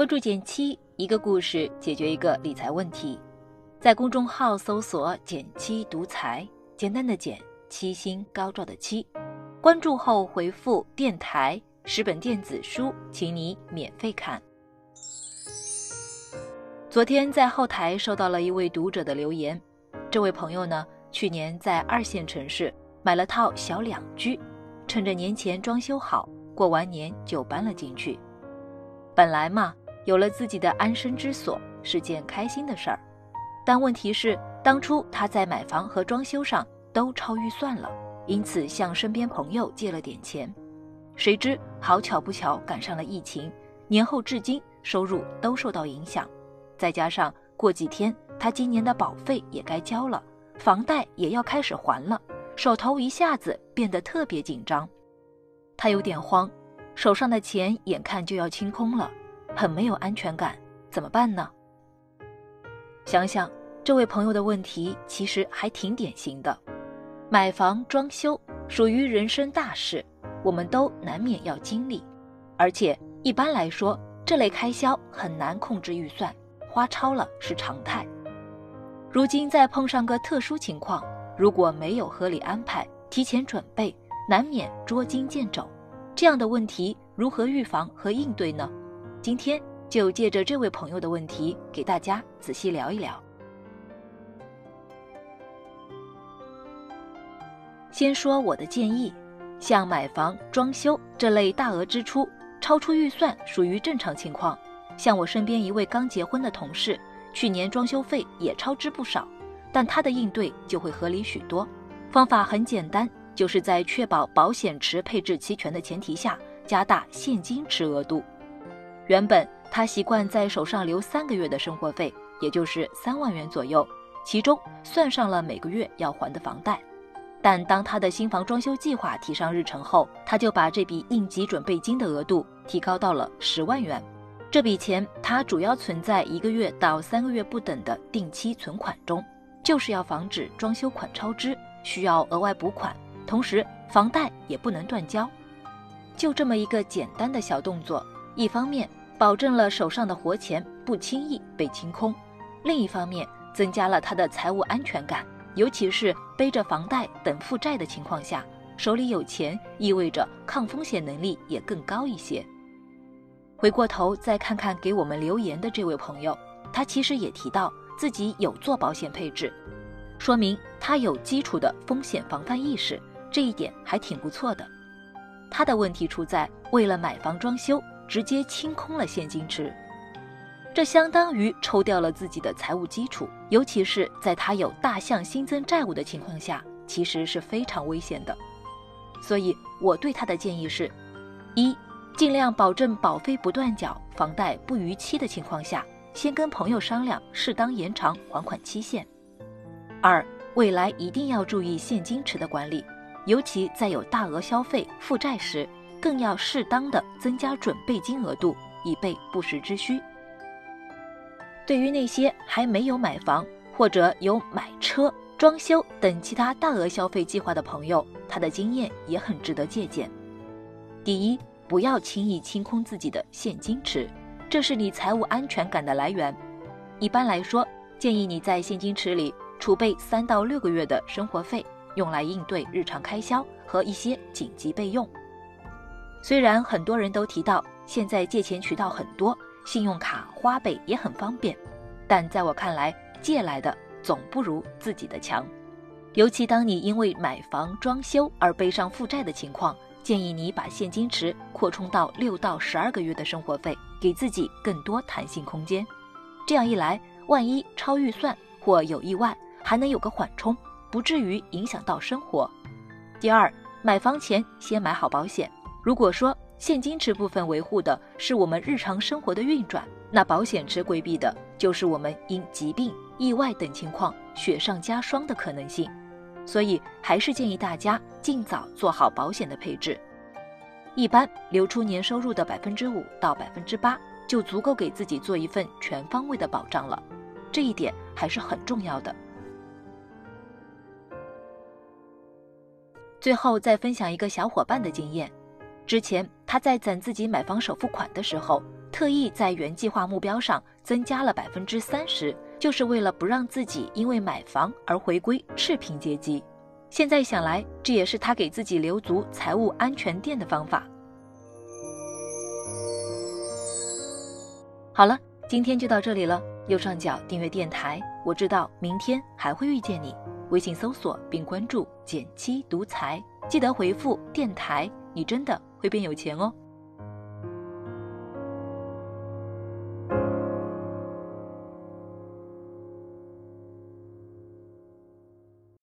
关注减七，一个故事解决一个理财问题。在公众号搜索“减七独裁，简单的减，七星高照的七。关注后回复“电台”十本电子书，请你免费看。昨天在后台收到了一位读者的留言，这位朋友呢，去年在二线城市买了套小两居，趁着年前装修好，过完年就搬了进去。本来嘛。有了自己的安身之所是件开心的事儿，但问题是当初他在买房和装修上都超预算了，因此向身边朋友借了点钱。谁知好巧不巧赶上了疫情，年后至今收入都受到影响，再加上过几天他今年的保费也该交了，房贷也要开始还了，手头一下子变得特别紧张。他有点慌，手上的钱眼看就要清空了。很没有安全感，怎么办呢？想想这位朋友的问题，其实还挺典型的。买房装修属于人生大事，我们都难免要经历，而且一般来说，这类开销很难控制预算，花超了是常态。如今再碰上个特殊情况，如果没有合理安排、提前准备，难免捉襟见肘。这样的问题如何预防和应对呢？今天就借着这位朋友的问题，给大家仔细聊一聊。先说我的建议，像买房、装修这类大额支出，超出预算属于正常情况。像我身边一位刚结婚的同事，去年装修费也超支不少，但他的应对就会合理许多。方法很简单，就是在确保保险池配置齐全的前提下，加大现金池额度。原本他习惯在手上留三个月的生活费，也就是三万元左右，其中算上了每个月要还的房贷。但当他的新房装修计划提上日程后，他就把这笔应急准备金的额度提高到了十万元。这笔钱他主要存在一个月到三个月不等的定期存款中，就是要防止装修款超支，需要额外补款，同时房贷也不能断交。就这么一个简单的小动作，一方面。保证了手上的活钱不轻易被清空，另一方面增加了他的财务安全感，尤其是背着房贷等负债的情况下，手里有钱意味着抗风险能力也更高一些。回过头再看看给我们留言的这位朋友，他其实也提到自己有做保险配置，说明他有基础的风险防范意识，这一点还挺不错的。他的问题出在为了买房装修。直接清空了现金池，这相当于抽掉了自己的财务基础，尤其是在他有大项新增债务的情况下，其实是非常危险的。所以我对他的建议是：一，尽量保证保费不断缴、房贷不逾期的情况下，先跟朋友商量，适当延长还款期限；二，未来一定要注意现金池的管理，尤其在有大额消费、负债时。更要适当的增加准备金额度，以备不时之需。对于那些还没有买房或者有买车、装修等其他大额消费计划的朋友，他的经验也很值得借鉴。第一，不要轻易清空自己的现金池，这是你财务安全感的来源。一般来说，建议你在现金池里储备三到六个月的生活费，用来应对日常开销和一些紧急备用。虽然很多人都提到现在借钱渠道很多，信用卡、花呗也很方便，但在我看来，借来的总不如自己的强。尤其当你因为买房装修而背上负债的情况，建议你把现金池扩充到六到十二个月的生活费，给自己更多弹性空间。这样一来，万一超预算或有意外，还能有个缓冲，不至于影响到生活。第二，买房前先买好保险。如果说现金池部分维护的是我们日常生活的运转，那保险池规避的就是我们因疾病、意外等情况雪上加霜的可能性。所以还是建议大家尽早做好保险的配置。一般留出年收入的百分之五到百分之八，就足够给自己做一份全方位的保障了。这一点还是很重要的。最后再分享一个小伙伴的经验。之前他在攒自己买房首付款的时候，特意在原计划目标上增加了百分之三十，就是为了不让自己因为买房而回归赤贫阶级。现在想来，这也是他给自己留足财务安全垫的方法。好了，今天就到这里了。右上角订阅电台，我知道明天还会遇见你。微信搜索并关注“减七独裁，记得回复“电台”，你真的会变有钱哦。